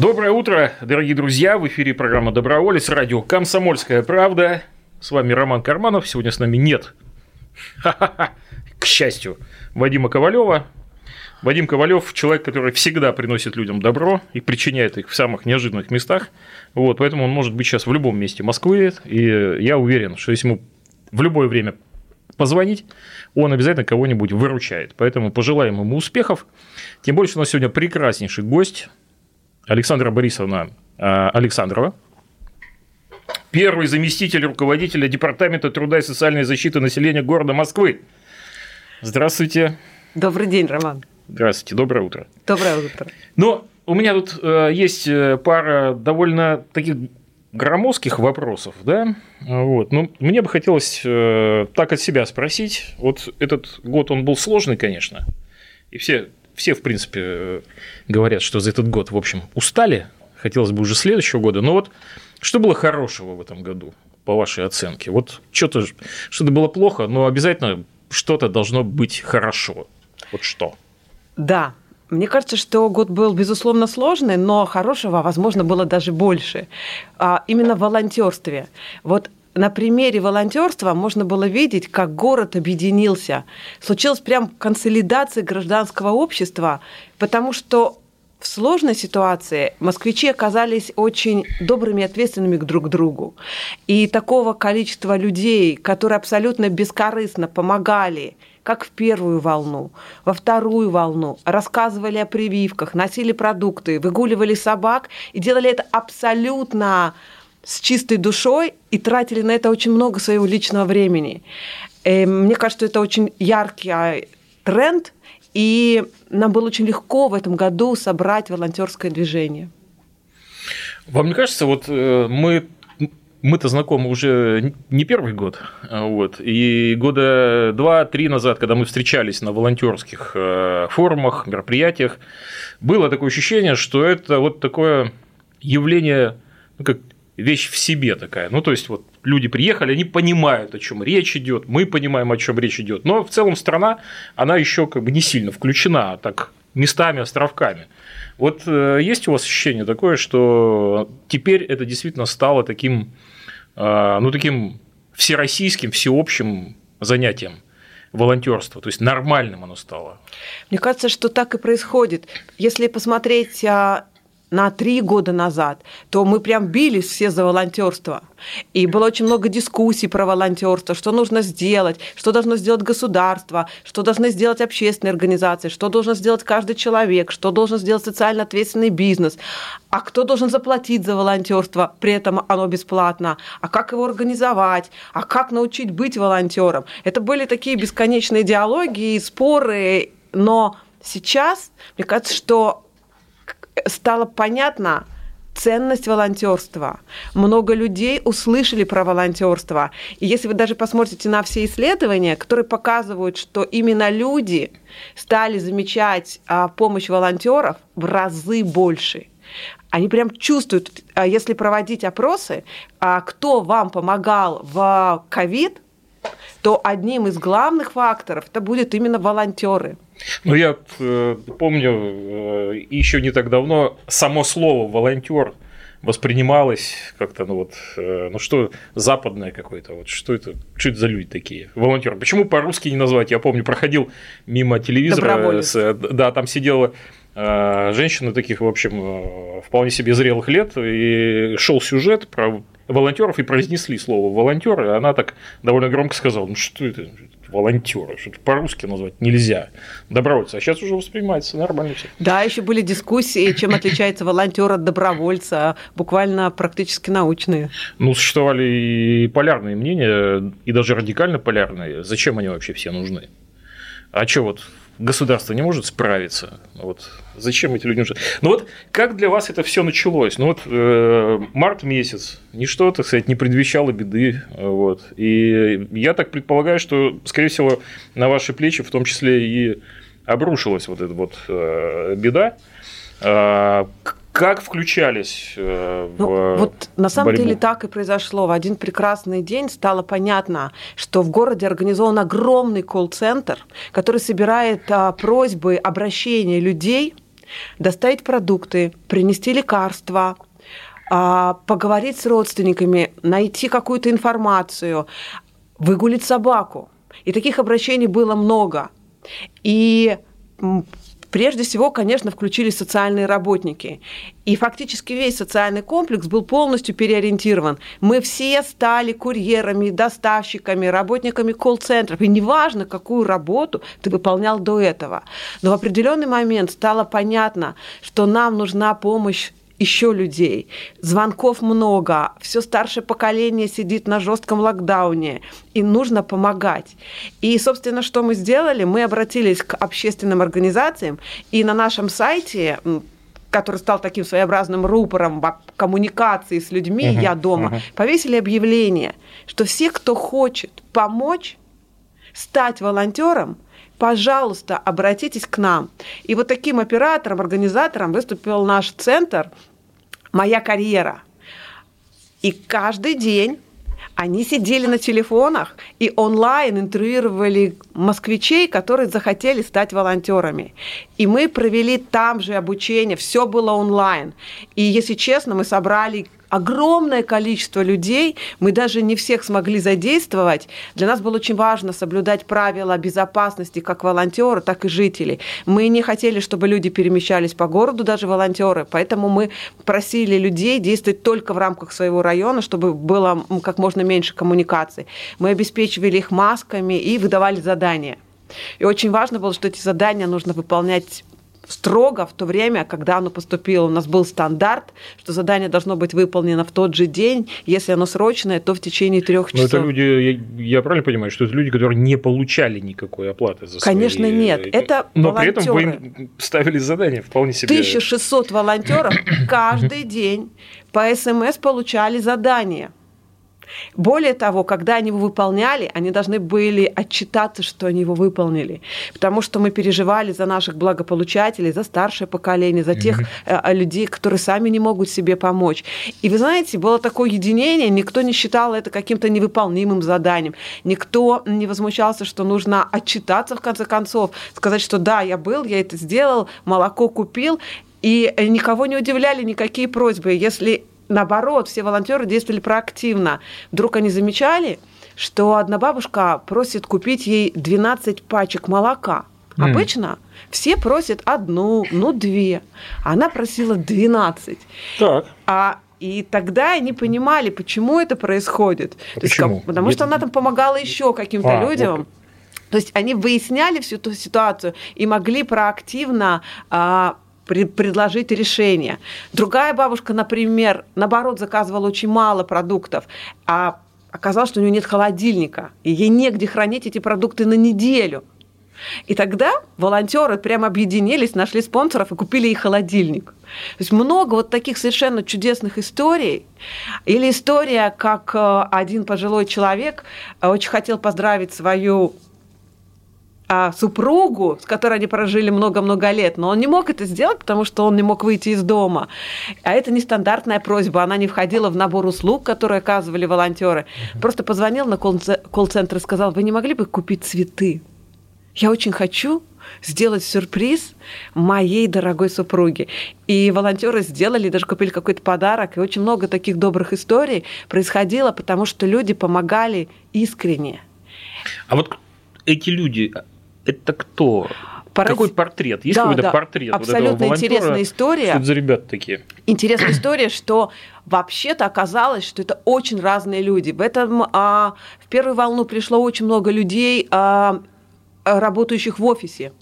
Доброе утро, дорогие друзья! В эфире программа «Доброволец», радио «Комсомольская правда». С вами Роман Карманов. Сегодня с нами нет, к счастью, Вадима Ковалева. Вадим Ковалев человек, который всегда приносит людям добро и причиняет их в самых неожиданных местах. Вот, поэтому он может быть сейчас в любом месте Москвы. И я уверен, что если ему в любое время позвонить, он обязательно кого-нибудь выручает. Поэтому пожелаем ему успехов. Тем более, что у нас сегодня прекраснейший гость, Александра Борисовна а, Александрова, первый заместитель руководителя Департамента труда и социальной защиты населения города Москвы. Здравствуйте. Добрый день, Роман. Здравствуйте, доброе утро. Доброе утро. Ну, у меня тут э, есть э, пара довольно таких громоздких вопросов, да, вот, ну, мне бы хотелось э, так от себя спросить, вот этот год, он был сложный, конечно, и все все, в принципе, э, говорят, что за этот год, в общем, устали. Хотелось бы уже следующего года. Но вот что было хорошего в этом году, по вашей оценке? Вот что-то что было плохо, но обязательно что-то должно быть хорошо. Вот что? Да, мне кажется, что год был, безусловно, сложный, но хорошего, возможно, было даже больше. А, именно в волонтерстве. Вот на примере волонтерства можно было видеть, как город объединился. Случилась прям консолидация гражданского общества, потому что в сложной ситуации москвичи оказались очень добрыми и ответственными друг к другу. И такого количества людей, которые абсолютно бескорыстно помогали как в первую волну, во вторую волну, рассказывали о прививках, носили продукты, выгуливали собак и делали это абсолютно с чистой душой и тратили на это очень много своего личного времени. И э, мне кажется, это очень яркий а, тренд, и нам было очень легко в этом году собрать волонтерское движение. Вам не кажется, вот э, мы мы-то знакомы уже не первый год, а, вот, и года два-три назад, когда мы встречались на волонтерских э, форумах, мероприятиях, было такое ощущение, что это вот такое явление, ну, как вещь в себе такая. Ну, то есть, вот люди приехали, они понимают, о чем речь идет, мы понимаем, о чем речь идет. Но в целом страна, она еще как бы не сильно включена, а так местами, островками. Вот э, есть у вас ощущение такое, что теперь это действительно стало таким, э, ну, таким всероссийским, всеобщим занятием? волонтерство, то есть нормальным оно стало. Мне кажется, что так и происходит. Если посмотреть а, на три года назад, то мы прям бились все за волонтерство. И было очень много дискуссий про волонтерство, что нужно сделать, что должно сделать государство, что должны сделать общественные организации, что должен сделать каждый человек, что должен сделать социально ответственный бизнес, а кто должен заплатить за волонтерство, при этом оно бесплатно, а как его организовать, а как научить быть волонтером. Это были такие бесконечные диалоги и споры, но сейчас, мне кажется, что стало понятно ценность волонтерства. Много людей услышали про волонтерство. И если вы даже посмотрите на все исследования, которые показывают, что именно люди стали замечать а, помощь волонтеров в разы больше. Они прям чувствуют, а, если проводить опросы, а, кто вам помогал в ковид, то одним из главных факторов это будет именно волонтеры. Ну, я э, помню, э, еще не так давно само слово волонтер воспринималось как-то, ну вот, э, ну что западное какое-то, вот что это, что это за люди такие, волонтеры. Почему по-русски не назвать? Я помню, проходил мимо телевизора, с, да, там сидела э, женщина таких, в общем, э, вполне себе зрелых лет, и шел сюжет про волонтеров и произнесли слово волонтеры, и она так довольно громко сказала, ну что это, волонтеры, что это по-русски назвать нельзя, добровольцы, а сейчас уже воспринимается нормально все. Да, еще были дискуссии, чем отличается волонтер от добровольца, буквально практически научные. Ну, существовали и полярные мнения, и даже радикально полярные, зачем они вообще все нужны? А что вот государство не может справиться. Вот зачем эти люди нужны? Ну вот как для вас это все началось? Ну вот э, март месяц, ничто, так сказать, не предвещало беды. Вот. И я так предполагаю, что, скорее всего, на ваши плечи в том числе и обрушилась вот эта вот э, беда. Э, как включались э, в ну, Вот на самом борьбу? деле так и произошло. В один прекрасный день стало понятно, что в городе организован огромный колл-центр, который собирает а, просьбы, обращения людей доставить продукты, принести лекарства, а, поговорить с родственниками, найти какую-то информацию, выгулить собаку. И таких обращений было много. И Прежде всего, конечно, включились социальные работники. И фактически весь социальный комплекс был полностью переориентирован. Мы все стали курьерами, доставщиками, работниками колл-центров. И неважно, какую работу ты выполнял до этого. Но в определенный момент стало понятно, что нам нужна помощь еще людей. Звонков много, все старшее поколение сидит на жестком локдауне, и нужно помогать. И, собственно, что мы сделали? Мы обратились к общественным организациям, и на нашем сайте который стал таким своеобразным рупором коммуникации с людьми, uh-huh, я дома, uh-huh. повесили объявление, что все, кто хочет помочь, стать волонтером, пожалуйста, обратитесь к нам. И вот таким оператором, организатором выступил наш центр моя карьера. И каждый день они сидели на телефонах и онлайн интервьюировали москвичей, которые захотели стать волонтерами. И мы провели там же обучение, все было онлайн. И, если честно, мы собрали огромное количество людей, мы даже не всех смогли задействовать. Для нас было очень важно соблюдать правила безопасности как волонтеры, так и жителей. Мы не хотели, чтобы люди перемещались по городу, даже волонтеры, поэтому мы просили людей действовать только в рамках своего района, чтобы было как можно меньше коммуникаций. Мы обеспечивали их масками и выдавали задания. И очень важно было, что эти задания нужно выполнять строго в то время, когда оно поступило. У нас был стандарт, что задание должно быть выполнено в тот же день. Если оно срочное, то в течение трех часов. Но это люди, я, я правильно понимаю, что это люди, которые не получали никакой оплаты за свои... Конечно, нет. Это Но волонтеры. при этом вы им ставили задание вполне себе... 1600 волонтеров каждый день по СМС получали задание – более того, когда они его выполняли, они должны были отчитаться, что они его выполнили. Потому что мы переживали за наших благополучателей, за старшее поколение, за тех mm-hmm. людей, которые сами не могут себе помочь. И вы знаете, было такое единение, никто не считал это каким-то невыполнимым заданием, никто не возмущался, что нужно отчитаться в конце концов, сказать, что да, я был, я это сделал, молоко купил, и никого не удивляли никакие просьбы. Если наоборот, все волонтеры действовали проактивно. Вдруг они замечали, что одна бабушка просит купить ей 12 пачек молока. Mm. Обычно все просят одну, ну две. Она просила 12. Так. А и тогда они понимали, почему это происходит. То почему? Есть, потому что она там помогала еще каким-то а, людям. Вот. То есть они выясняли всю эту ситуацию и могли проактивно а, предложить решение. Другая бабушка, например, наоборот, заказывала очень мало продуктов, а оказалось, что у нее нет холодильника, и ей негде хранить эти продукты на неделю. И тогда волонтеры прямо объединились, нашли спонсоров и купили ей холодильник. То есть много вот таких совершенно чудесных историй. Или история, как э, один пожилой человек э, очень хотел поздравить свою а, супругу, с которой они прожили много-много лет, но он не мог это сделать, потому что он не мог выйти из дома. А это нестандартная просьба, она не входила в набор услуг, которые оказывали волонтеры. Просто позвонил на колл-центр и сказал, вы не могли бы купить цветы? Я очень хочу сделать сюрприз моей дорогой супруге. И волонтеры сделали, даже купили какой-то подарок. И очень много таких добрых историй происходило, потому что люди помогали искренне. А вот эти люди, это кто? Парад... Какой портрет? Есть да, какой-то да. портрет? Абсолютно вот интересная история. Что за ребята такие? Интересная история, что вообще-то оказалось, что это очень разные люди. В этом а, в первую волну пришло очень много людей, а, работающих в офисе.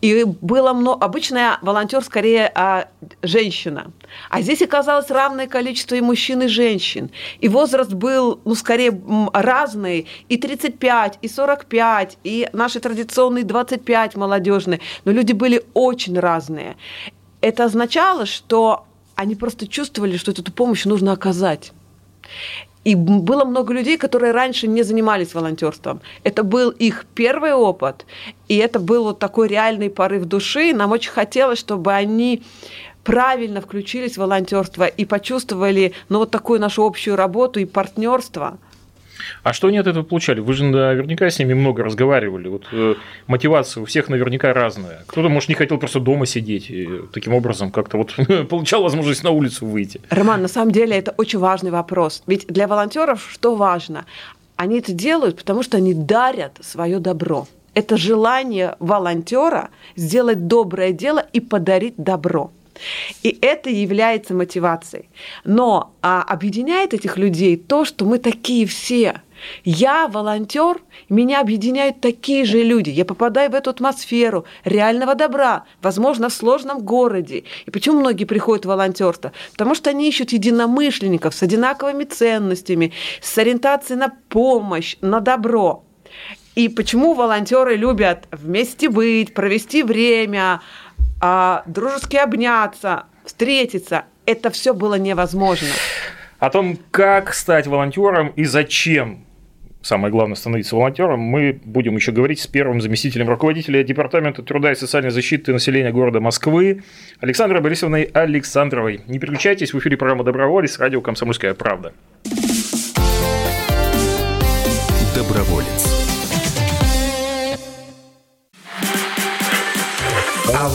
И было много... Обычная волонтер скорее а, женщина. А здесь оказалось равное количество и мужчин, и женщин. И возраст был, ну, скорее разный. И 35, и 45, и наши традиционные 25 молодежные. Но люди были очень разные. Это означало, что они просто чувствовали, что эту помощь нужно оказать. И было много людей, которые раньше не занимались волонтерством. Это был их первый опыт, и это был вот такой реальный порыв души. Нам очень хотелось, чтобы они правильно включились в волонтерство и почувствовали ну, вот такую нашу общую работу и партнерство – а что они от этого получали? Вы же наверняка с ними много разговаривали. Вот э, мотивация у всех наверняка разная. Кто-то, может, не хотел просто дома сидеть и таким образом как-то вот получал возможность на улицу выйти. Роман, на самом деле это очень важный вопрос. Ведь для волонтеров что важно? Они это делают, потому что они дарят свое добро. Это желание волонтера сделать доброе дело и подарить добро. И это является мотивацией. Но а, объединяет этих людей то, что мы такие все. Я волонтер, меня объединяют такие же люди. Я попадаю в эту атмосферу реального добра, возможно, в сложном городе. И почему многие приходят в волонтерство? Потому что они ищут единомышленников с одинаковыми ценностями, с ориентацией на помощь, на добро. И почему волонтеры любят вместе быть, провести время, дружески обняться, встретиться. Это все было невозможно. О том, как стать волонтером и зачем самое главное становиться волонтером, мы будем еще говорить с первым заместителем руководителя Департамента труда и социальной защиты населения города Москвы Александрой Борисовной Александровой. Не переключайтесь, в эфире программа «Доброволец», радио «Комсомольская правда».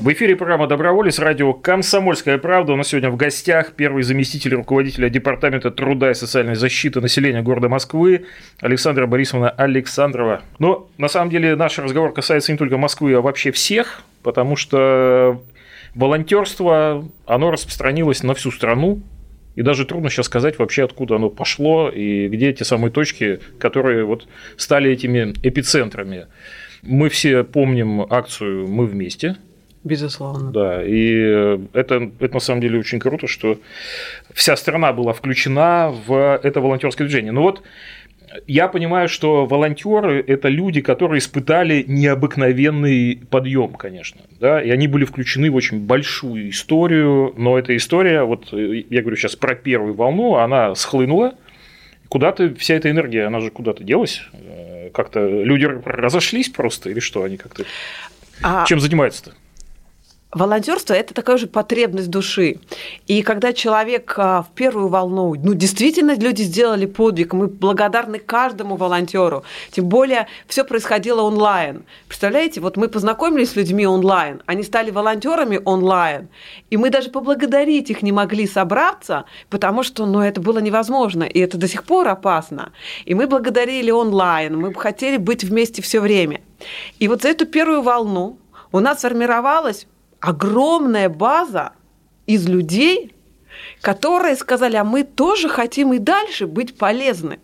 В эфире программа «Доброволец», радио «Комсомольская правда». У нас сегодня в гостях первый заместитель руководителя Департамента труда и социальной защиты населения города Москвы Александра Борисовна Александрова. Но на самом деле наш разговор касается не только Москвы, а вообще всех, потому что волонтерство, оно распространилось на всю страну, и даже трудно сейчас сказать вообще, откуда оно пошло и где те самые точки, которые вот стали этими эпицентрами. Мы все помним акцию «Мы вместе», Безусловно. Да, и это, это на самом деле очень круто, что вся страна была включена в это волонтерское движение. Но вот я понимаю, что волонтеры это люди, которые испытали необыкновенный подъем, конечно, да, и они были включены в очень большую историю, но эта история, вот я говорю сейчас про первую волну, она схлынула, куда-то вся эта энергия, она же куда-то делась, как-то люди разошлись просто или что они как-то... А... Чем занимаются-то? Волонтерство – это такая же потребность души. И когда человек а, в первую волну, ну, действительно, люди сделали подвиг, мы благодарны каждому волонтеру. Тем более, все происходило онлайн. Представляете, вот мы познакомились с людьми онлайн, они стали волонтерами онлайн, и мы даже поблагодарить их не могли собраться, потому что, ну, это было невозможно, и это до сих пор опасно. И мы благодарили онлайн, мы хотели быть вместе все время. И вот за эту первую волну у нас сформировалась огромная база из людей, которые сказали, а мы тоже хотим и дальше быть полезны.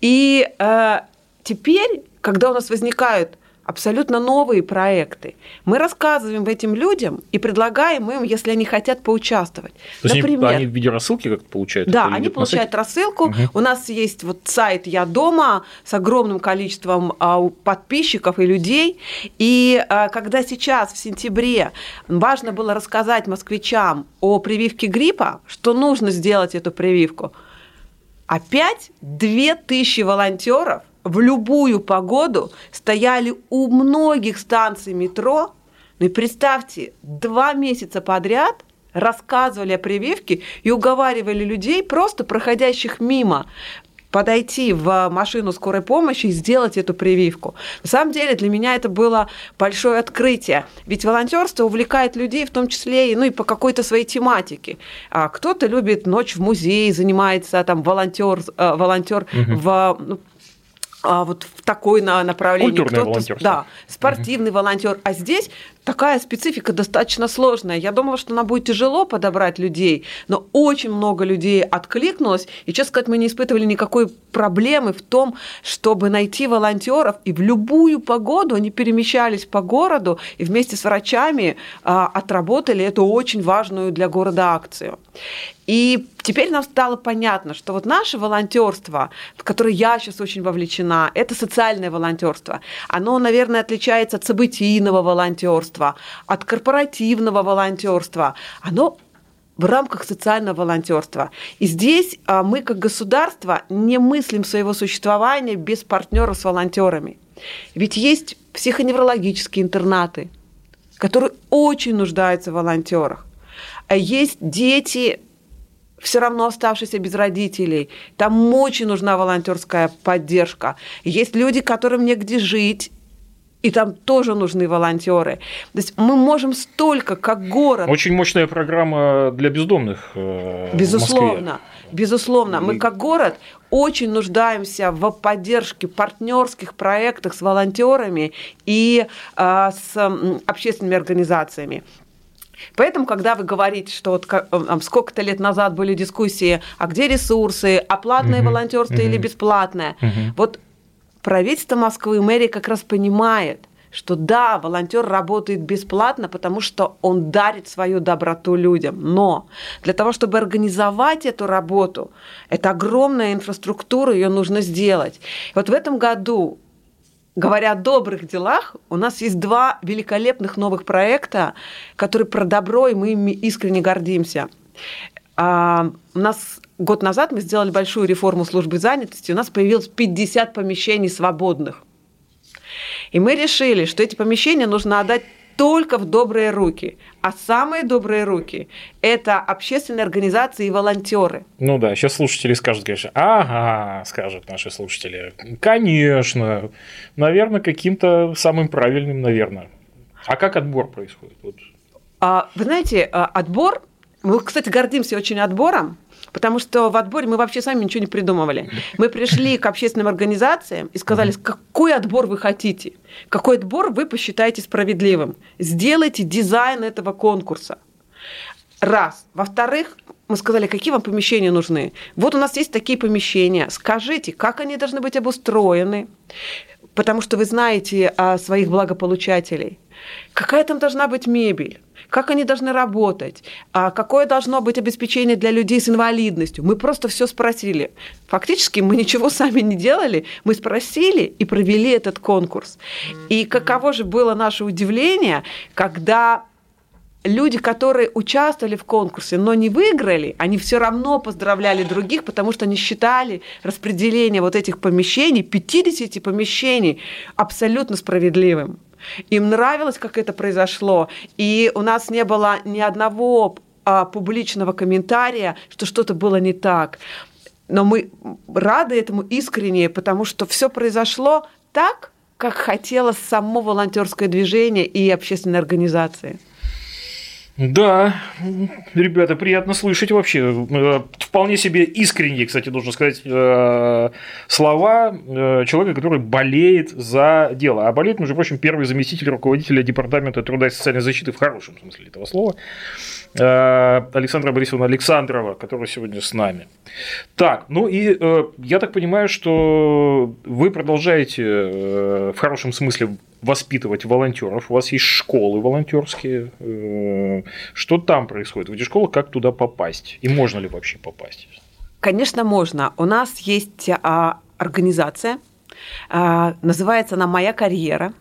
И э, теперь, когда у нас возникают абсолютно новые проекты. Мы рассказываем этим людям и предлагаем им, если они хотят поучаствовать. То есть Например, они, в виде рассылки как-то получают? Да, они получают рассылку. Угу. У нас есть вот сайт «Я дома» с огромным количеством а, подписчиков и людей. И а, когда сейчас, в сентябре, важно было рассказать москвичам о прививке гриппа, что нужно сделать эту прививку, опять 2000 волонтеров в любую погоду стояли у многих станций метро. Ну и представьте, два месяца подряд рассказывали о прививке и уговаривали людей, просто проходящих мимо, подойти в машину скорой помощи и сделать эту прививку. На самом деле для меня это было большое открытие, ведь волонтерство увлекает людей, в том числе и, ну, и по какой-то своей тематике. А кто-то любит ночь в музее, занимается там волонтер, э, волонтер угу. в ну, а вот в такой на направлении. Культурное волонтерство. Да, спортивный угу. волонтер. А здесь такая специфика достаточно сложная. Я думала, что она будет тяжело подобрать людей, но очень много людей откликнулось. И, честно сказать, мы не испытывали никакой проблемы в том, чтобы найти волонтеров. И в любую погоду они перемещались по городу и вместе с врачами а, отработали эту очень важную для города акцию. И теперь нам стало понятно, что вот наше волонтерство, в которое я сейчас очень вовлечена, это социальное волонтерство. Оно, наверное, отличается от событийного волонтерства, от корпоративного волонтерства. Оно в рамках социального волонтерства. И здесь а, мы, как государство, не мыслим своего существования без партнеров с волонтерами. Ведь есть психоневрологические интернаты, которые очень нуждаются в волонтерах. А есть дети все равно оставшиеся без родителей. Там очень нужна волонтерская поддержка. Есть люди, которым негде жить, и там тоже нужны волонтеры. То есть мы можем столько, как город. Очень мощная программа для бездомных. Э, безусловно, безусловно. Мы как город очень нуждаемся в поддержке партнерских проектах с волонтерами и э, с общественными организациями. Поэтому, когда вы говорите, что вот э, сколько-то лет назад были дискуссии, а где ресурсы, а платное угу, волонтерство угу. или бесплатное, угу. вот правительство Москвы и мэрия как раз понимает, что да, волонтер работает бесплатно, потому что он дарит свою доброту людям. Но для того, чтобы организовать эту работу, это огромная инфраструктура, ее нужно сделать. И вот в этом году говоря о добрых делах, у нас есть два великолепных новых проекта, которые про добро, и мы ими искренне гордимся. А, у нас год назад мы сделали большую реформу службы занятости, у нас появилось 50 помещений свободных. И мы решили, что эти помещения нужно отдать только в добрые руки. А самые добрые руки – это общественные организации и волонтеры. Ну да, сейчас слушатели скажут, конечно, ага, скажут наши слушатели, конечно, наверное, каким-то самым правильным, наверное. А как отбор происходит? Вот. А, вы знаете, а, отбор, мы, кстати, гордимся очень отбором, Потому что в отборе мы вообще сами ничего не придумывали. Мы пришли к общественным организациям и сказали, какой отбор вы хотите, какой отбор вы посчитаете справедливым. Сделайте дизайн этого конкурса. Раз. Во-вторых, мы сказали, какие вам помещения нужны. Вот у нас есть такие помещения. Скажите, как они должны быть обустроены, потому что вы знаете о своих благополучателей. Какая там должна быть мебель? как они должны работать, а какое должно быть обеспечение для людей с инвалидностью. Мы просто все спросили. Фактически мы ничего сами не делали, мы спросили и провели этот конкурс. И каково же было наше удивление, когда люди, которые участвовали в конкурсе, но не выиграли, они все равно поздравляли других, потому что они считали распределение вот этих помещений, 50 помещений, абсолютно справедливым. Им нравилось, как это произошло, и у нас не было ни одного а, публичного комментария, что что-то было не так. Но мы рады этому искренне, потому что все произошло так, как хотело само волонтерское движение и общественные организации. Да, ребята, приятно слышать вообще. Э, вполне себе искренние, кстати, должен сказать, э, слова э, человека, который болеет за дело. А болеет, между прочим, первый заместитель руководителя Департамента труда и социальной защиты в хорошем смысле этого слова. Александра Борисовна Александрова, которая сегодня с нами. Так, ну и я так понимаю, что вы продолжаете в хорошем смысле воспитывать волонтеров. У вас есть школы волонтерские. Э, что там происходит в этих школах? Как туда попасть? И можно ли вообще попасть? Конечно, можно. У нас есть а, организация, а, называется она «Моя карьера».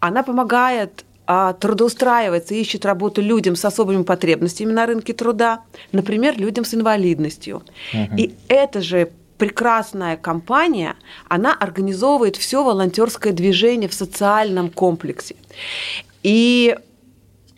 Она помогает а, трудоустраивается, ищет работу людям с особыми потребностями на рынке труда, например, людям с инвалидностью. Угу. И это же прекрасная компания, она организовывает все волонтерское движение в социальном комплексе. И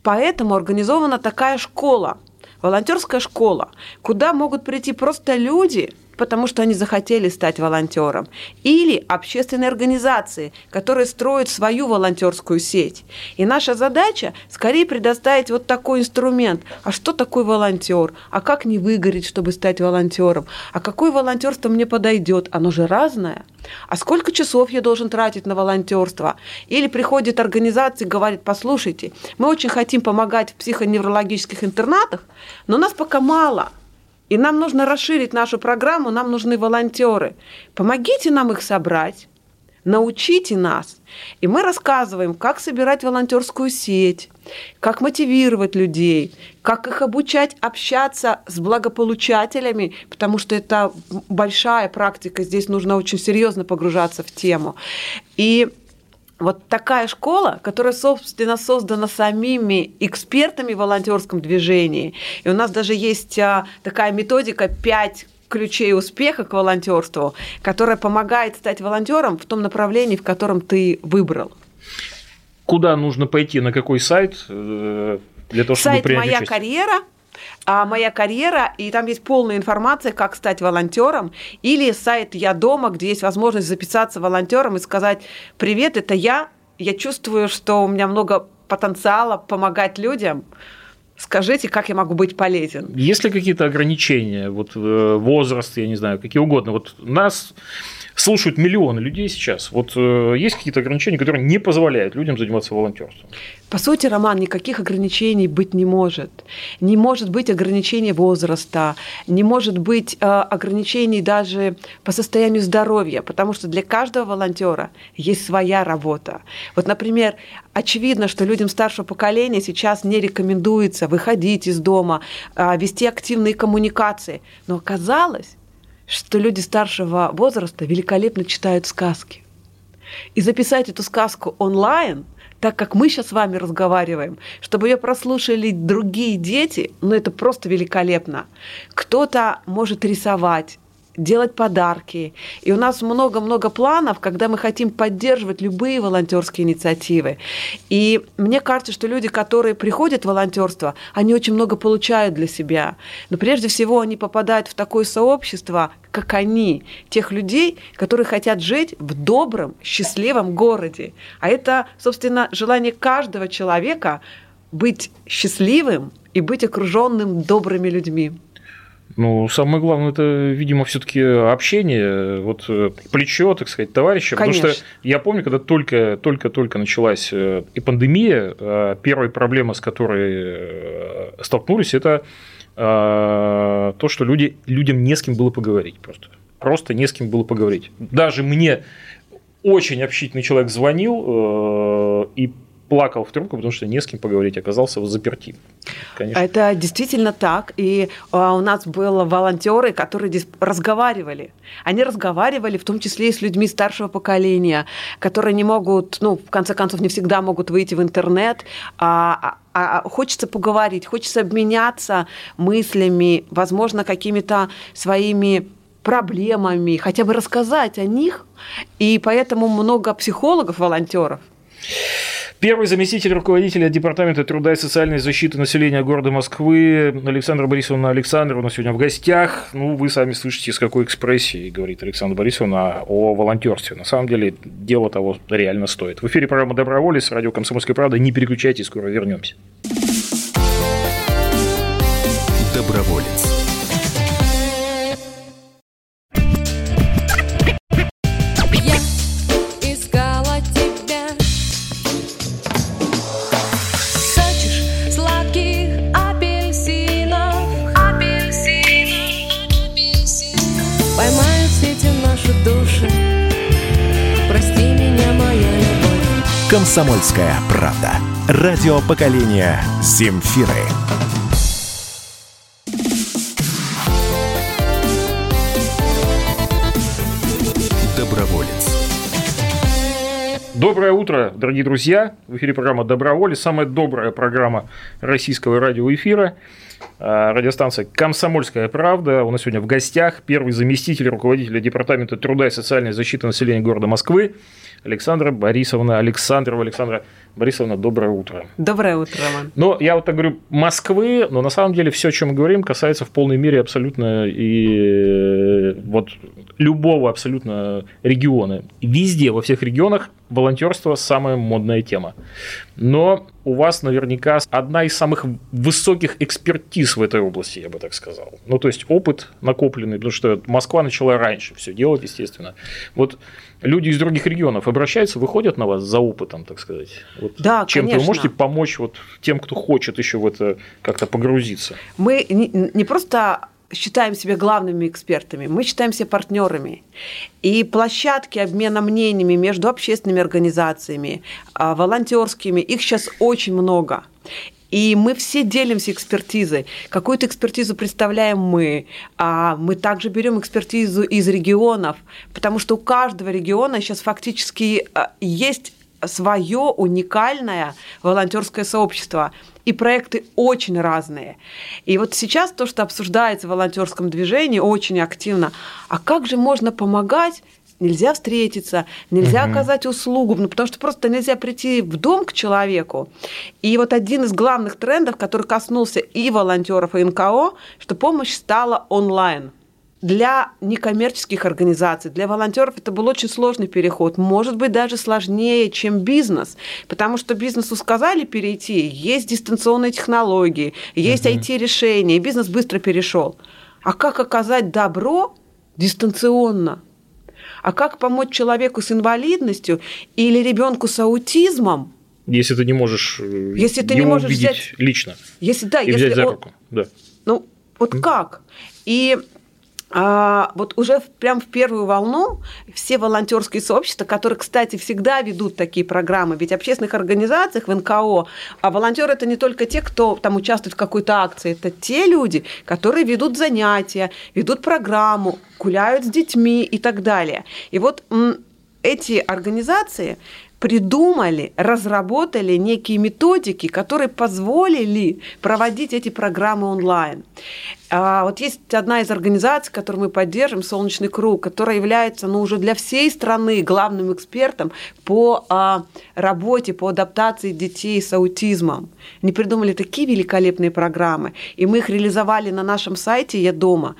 поэтому организована такая школа, волонтерская школа, куда могут прийти просто люди – потому что они захотели стать волонтером, или общественные организации, которые строят свою волонтерскую сеть. И наша задача скорее предоставить вот такой инструмент. А что такое волонтер? А как не выгореть, чтобы стать волонтером? А какое волонтерство мне подойдет? Оно же разное. А сколько часов я должен тратить на волонтерство? Или приходит организация и говорит, послушайте, мы очень хотим помогать в психоневрологических интернатах, но нас пока мало – и нам нужно расширить нашу программу, нам нужны волонтеры. Помогите нам их собрать, научите нас. И мы рассказываем, как собирать волонтерскую сеть, как мотивировать людей, как их обучать общаться с благополучателями, потому что это большая практика, здесь нужно очень серьезно погружаться в тему. И вот такая школа, которая, собственно, создана самими экспертами в волонтерском движении. И у нас даже есть а, такая методика 5 ключей успеха к волонтерству, которая помогает стать волонтером в том направлении, в котором ты выбрал. Куда нужно пойти, на какой сайт э, для того, чтобы Сайт принять «Моя участие? карьера» а моя карьера, и там есть полная информация, как стать волонтером, или сайт «Я дома», где есть возможность записаться волонтером и сказать «Привет, это я, я чувствую, что у меня много потенциала помогать людям, скажите, как я могу быть полезен». Есть ли какие-то ограничения, вот э, возраст, я не знаю, какие угодно? Вот нас слушают миллионы людей сейчас. Вот э, есть какие-то ограничения, которые не позволяют людям заниматься волонтерством? По сути, Роман, никаких ограничений быть не может. Не может быть ограничений возраста, не может быть э, ограничений даже по состоянию здоровья, потому что для каждого волонтера есть своя работа. Вот, например, очевидно, что людям старшего поколения сейчас не рекомендуется выходить из дома, э, вести активные коммуникации. Но оказалось, что люди старшего возраста великолепно читают сказки. И записать эту сказку онлайн, так как мы сейчас с вами разговариваем, чтобы ее прослушали другие дети, ну это просто великолепно. Кто-то может рисовать, делать подарки. И у нас много-много планов, когда мы хотим поддерживать любые волонтерские инициативы. И мне кажется, что люди, которые приходят в волонтерство, они очень много получают для себя. Но прежде всего они попадают в такое сообщество, как они, тех людей, которые хотят жить в добром, счастливом городе. А это, собственно, желание каждого человека быть счастливым и быть окруженным добрыми людьми. Ну, самое главное, это, видимо, все-таки общение, вот э, плечо, так сказать, товарища. Конечно. Потому что я помню, когда только, только, только началась э, и пандемия, э, первая проблема, с которой столкнулись, это то, что люди, людям не с кем было поговорить просто. Просто не с кем было поговорить. Даже мне очень общительный человек звонил и плакал в трубку, потому что не с кем поговорить, оказался в заперти. Конечно. Это действительно так. И а, у нас были волонтеры, которые разговаривали. Они разговаривали в том числе и с людьми старшего поколения, которые не могут, ну, в конце концов, не всегда могут выйти в интернет, а, а, а хочется поговорить, хочется обменяться мыслями, возможно, какими-то своими проблемами, хотя бы рассказать о них. И поэтому много психологов, волонтеров Первый заместитель руководителя Департамента труда и социальной защиты населения города Москвы Александра Борисовна нас сегодня в гостях. Ну, вы сами слышите, с какой экспрессией говорит Александра Борисовна о волонтерстве. На самом деле, дело того реально стоит. В эфире программа «Доброволец», радио «Комсомольская правда». Не переключайтесь, скоро вернемся. Доброволец. «Комсомольская правда». Радио поколения Земфиры. Доброволец. Доброе утро, дорогие друзья. В эфире программа «Доброволец». Самая добрая программа российского радиоэфира. А, радиостанция «Комсомольская правда». У нас сегодня в гостях первый заместитель руководителя Департамента труда и социальной защиты населения города Москвы Александра Борисовна Александрова. Александра, Борисовна, доброе утро. Доброе утро, Роман. Но я вот так говорю Москвы, но на самом деле все, о чем мы говорим, касается в полной мере абсолютно и э, вот любого абсолютно региона. Везде, во всех регионах волонтерство самая модная тема. Но у вас наверняка одна из самых высоких экспертиз в этой области, я бы так сказал. Ну, то есть опыт накопленный, потому что Москва начала раньше все делать, естественно. Вот люди из других регионов обращаются, выходят на вас за опытом, так сказать. Вот Да, чем конечно. вы можете помочь вот тем, кто хочет еще в это как-то погрузиться? Мы не, просто считаем себя главными экспертами, мы считаем себя партнерами. И площадки обмена мнениями между общественными организациями, а, волонтерскими, их сейчас очень много. И мы все делимся экспертизой. Какую-то экспертизу представляем мы, а мы также берем экспертизу из регионов, потому что у каждого региона сейчас фактически а, есть свое уникальное волонтерское сообщество. И проекты очень разные. И вот сейчас то, что обсуждается в волонтерском движении очень активно, а как же можно помогать Нельзя встретиться, нельзя оказать услугу, ну, потому что просто нельзя прийти в дом к человеку. И вот один из главных трендов, который коснулся и волонтеров, и НКО, что помощь стала онлайн для некоммерческих организаций, для волонтеров это был очень сложный переход, может быть даже сложнее, чем бизнес, потому что бизнесу сказали перейти, есть дистанционные технологии, есть IT-решения, и бизнес быстро перешел. А как оказать добро дистанционно? А как помочь человеку с инвалидностью или ребенку с аутизмом, Если ты не можешь э, Если ты не можешь взять- лично если да, и если взять за он- руку. Да. Ну, вот как? И а, вот уже в- прям в первую волну все волонтерские сообщества, которые, кстати, всегда ведут такие программы, ведь в общественных организациях, в НКО, а волонтеры это не только те, кто там участвует в какой-то акции, это те люди, которые ведут занятия, ведут программу, гуляют с детьми и так далее. И вот эти организации придумали, разработали некие методики, которые позволили проводить эти программы онлайн. А Вот есть одна из организаций, которую мы поддерживаем, «Солнечный круг», которая является ну, уже для всей страны главным экспертом по а, работе, по адаптации детей с аутизмом. Они придумали такие великолепные программы, и мы их реализовали на нашем сайте «Я дома».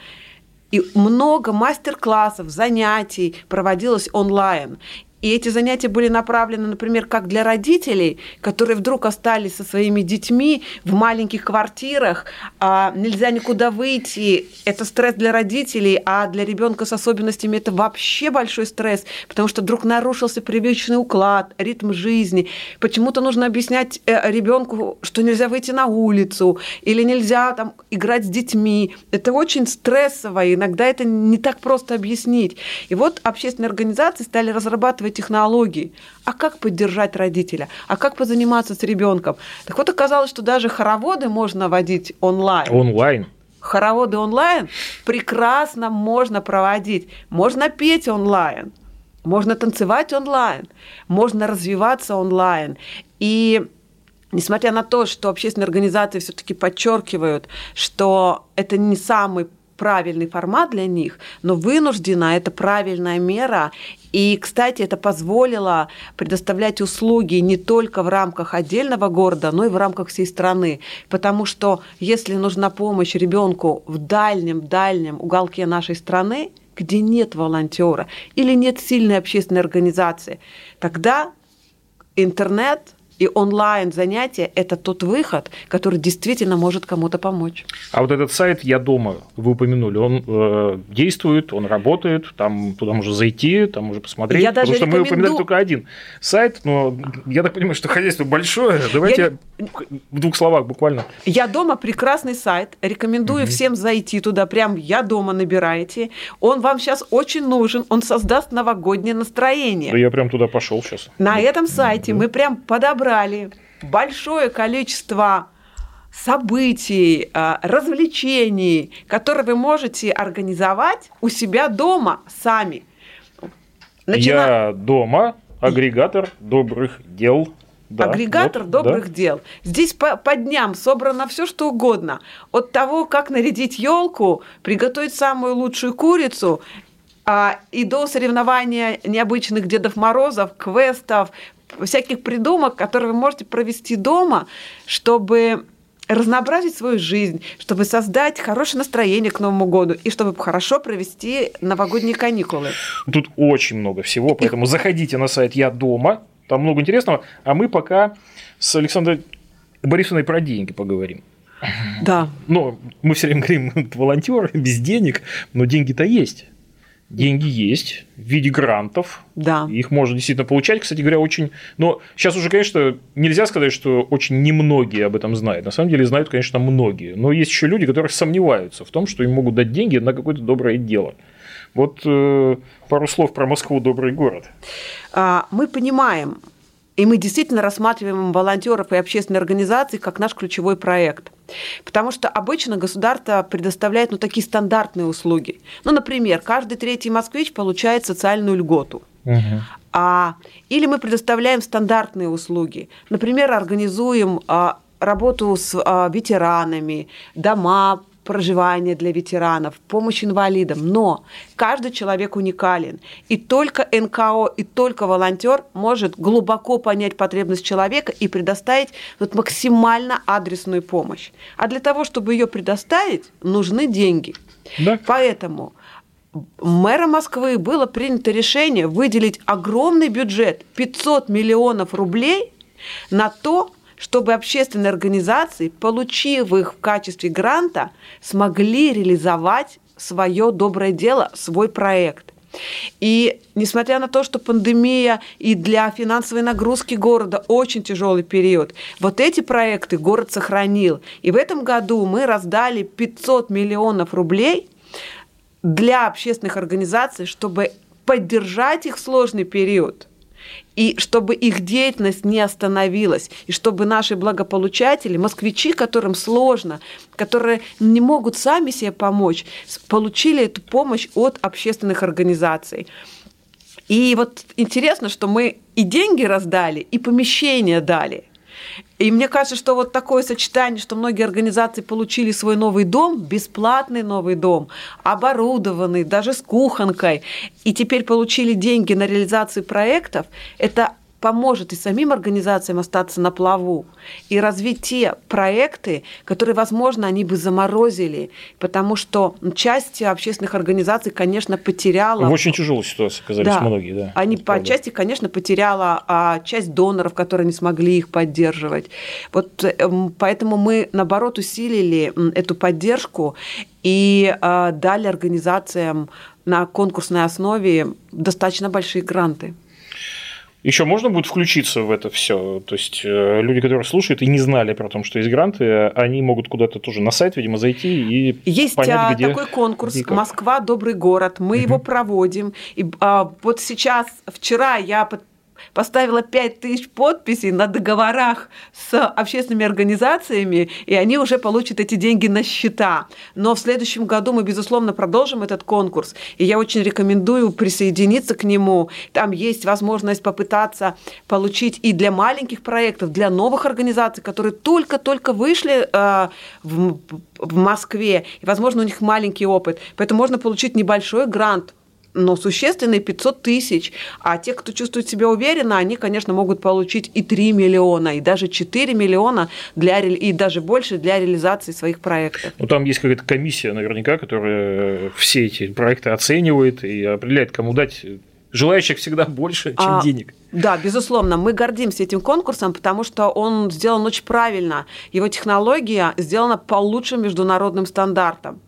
И много мастер-классов, занятий проводилось онлайн. И эти занятия были направлены, например, как для родителей, которые вдруг остались со своими детьми в маленьких квартирах, а нельзя никуда выйти. Это стресс для родителей, а для ребенка с особенностями это вообще большой стресс, потому что вдруг нарушился привычный уклад, ритм жизни. Почему-то нужно объяснять ребенку, что нельзя выйти на улицу или нельзя там играть с детьми. Это очень стрессово, иногда это не так просто объяснить. И вот общественные организации стали разрабатывать технологии. А как поддержать родителя? А как позаниматься с ребенком? Так вот оказалось, что даже хороводы можно водить онлайн. Онлайн. Хороводы онлайн прекрасно можно проводить. Можно петь онлайн. Можно танцевать онлайн, можно развиваться онлайн. И несмотря на то, что общественные организации все-таки подчеркивают, что это не самый правильный формат для них, но вынуждена это правильная мера. И, кстати, это позволило предоставлять услуги не только в рамках отдельного города, но и в рамках всей страны. Потому что если нужна помощь ребенку в дальнем-дальнем уголке нашей страны, где нет волонтера или нет сильной общественной организации, тогда интернет и онлайн занятия – это тот выход, который действительно может кому-то помочь. А вот этот сайт «Я дома», вы упомянули, он э, действует, он работает, там туда можно зайти, там можно посмотреть. Я даже потому что мы рекомендую- упоминали только один сайт, но я так понимаю, что хозяйство большое. Давайте в двух словах буквально. Я дома прекрасный сайт. Рекомендую всем зайти туда. Прям я дома набираете. Он вам сейчас очень нужен. Он создаст новогоднее настроение. Да я прям туда пошел сейчас. На этом сайте мы прям подобрали большое количество событий, а, развлечений, которые вы можете организовать у себя дома сами. Начина- Я дома, агрегатор добрых дел. Да, Агрегатор вот, добрых да. дел. Здесь по, по дням собрано все, что угодно. От того, как нарядить елку, приготовить самую лучшую курицу, а, и до соревнования необычных Дедов Морозов, квестов, всяких придумок, которые вы можете провести дома, чтобы разнообразить свою жизнь, чтобы создать хорошее настроение к Новому году и чтобы хорошо провести новогодние каникулы. Тут очень много всего, поэтому заходите на сайт «Я дома», там много интересного, а мы пока с Александрой Борисовной про деньги поговорим. Да. Но мы все время говорим, волонтер без денег, но деньги-то есть. Деньги есть в виде грантов. Да. Их можно действительно получать. Кстати говоря, очень... Но сейчас уже, конечно, нельзя сказать, что очень немногие об этом знают. На самом деле знают, конечно, многие. Но есть еще люди, которые сомневаются в том, что им могут дать деньги на какое-то доброе дело. Вот э, пару слов про Москву, добрый город. А, мы понимаем, и мы действительно рассматриваем волонтеров и общественные организации как наш ключевой проект. Потому что обычно государство предоставляет ну, такие стандартные услуги. Ну, например, каждый третий москвич получает социальную льготу. Угу. А, или мы предоставляем стандартные услуги. Например, организуем а, работу с а, ветеранами, дома проживания для ветеранов, помощь инвалидам. Но каждый человек уникален. И только НКО, и только волонтер может глубоко понять потребность человека и предоставить вот максимально адресную помощь. А для того, чтобы ее предоставить, нужны деньги. Да. Поэтому мэра Москвы было принято решение выделить огромный бюджет 500 миллионов рублей на то, чтобы общественные организации, получив их в качестве гранта, смогли реализовать свое доброе дело, свой проект. И несмотря на то, что пандемия и для финансовой нагрузки города очень тяжелый период, вот эти проекты город сохранил. И в этом году мы раздали 500 миллионов рублей для общественных организаций, чтобы поддержать их в сложный период – и чтобы их деятельность не остановилась, и чтобы наши благополучатели, москвичи, которым сложно, которые не могут сами себе помочь, получили эту помощь от общественных организаций. И вот интересно, что мы и деньги раздали, и помещения дали – и мне кажется, что вот такое сочетание, что многие организации получили свой новый дом, бесплатный новый дом, оборудованный, даже с кухонкой, и теперь получили деньги на реализацию проектов, это поможет и самим организациям остаться на плаву и развить те проекты, которые, возможно, они бы заморозили, потому что часть общественных организаций, конечно, потеряла... В очень тяжелой ситуации оказались да, многие, да. Они по правда. части, конечно, потеряла а, часть доноров, которые не смогли их поддерживать. Вот эм, поэтому мы, наоборот, усилили эту поддержку и а, дали организациям на конкурсной основе достаточно большие гранты. Еще можно будет включиться в это все. То есть э, люди, которые слушают и не знали про то, что есть гранты, они могут куда-то тоже на сайт, видимо, зайти и есть понять, а, где такой конкурс Москва добрый город. Мы угу. его проводим. И а, вот сейчас вчера я поставила 5 тысяч подписей на договорах с общественными организациями, и они уже получат эти деньги на счета. Но в следующем году мы, безусловно, продолжим этот конкурс, и я очень рекомендую присоединиться к нему. Там есть возможность попытаться получить и для маленьких проектов, для новых организаций, которые только-только вышли э, в, в Москве, и, возможно, у них маленький опыт. Поэтому можно получить небольшой грант но существенные 500 тысяч. А те, кто чувствует себя уверенно, они, конечно, могут получить и 3 миллиона, и даже 4 миллиона, для, и даже больше для реализации своих проектов. Ну, там есть какая-то комиссия, наверняка, которая все эти проекты оценивает и определяет, кому дать желающих всегда больше, чем а, денег. Да, безусловно, мы гордимся этим конкурсом, потому что он сделан очень правильно. Его технология сделана по лучшим международным стандартам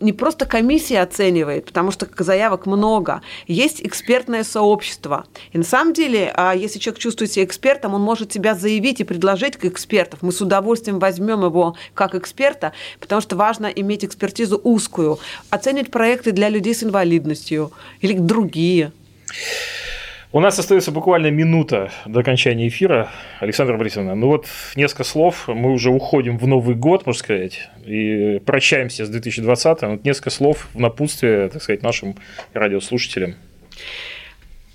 не просто комиссия оценивает, потому что заявок много, есть экспертное сообщество. И на самом деле, а, если человек чувствует себя экспертом, он может себя заявить и предложить к экспертов. Мы с удовольствием возьмем его как эксперта, потому что важно иметь экспертизу узкую, оценить проекты для людей с инвалидностью или другие. У нас остается буквально минута до окончания эфира. Александра Борисовна, ну вот несколько слов. Мы уже уходим в Новый год, можно сказать, и прощаемся с 2020-м. Вот несколько слов в напутствие, так сказать, нашим радиослушателям.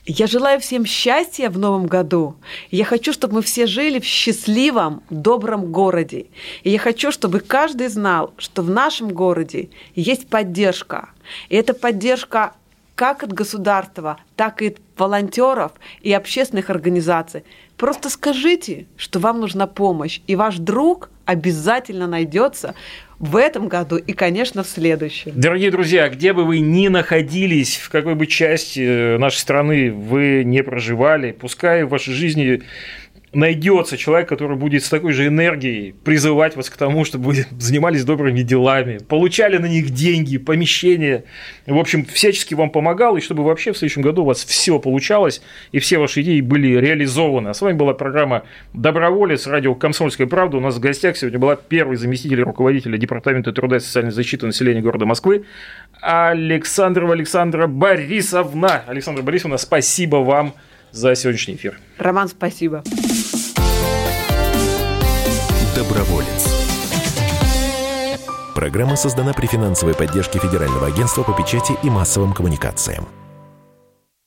Я желаю всем счастья в новом году. Я хочу, чтобы мы все жили в счастливом, добром городе. И я хочу, чтобы каждый знал, что в нашем городе есть поддержка. И эта поддержка как от государства, так и от волонтеров и общественных организаций. Просто скажите, что вам нужна помощь, и ваш друг обязательно найдется в этом году и, конечно, в следующем. Дорогие друзья, где бы вы ни находились, в какой бы части э, нашей страны вы не проживали, пускай в вашей жизни найдется человек, который будет с такой же энергией призывать вас к тому, чтобы вы занимались добрыми делами, получали на них деньги, помещения. В общем, всячески вам помогал, и чтобы вообще в следующем году у вас все получалось, и все ваши идеи были реализованы. А с вами была программа «Доброволец» радио «Комсомольская правда». У нас в гостях сегодня была первый заместитель руководителя Департамента труда и социальной защиты населения города Москвы Александрова Александра Борисовна. Александра Борисовна, спасибо вам за сегодняшний эфир. Роман, спасибо. Доброволец. Программа создана при финансовой поддержке Федерального агентства по печати и массовым коммуникациям.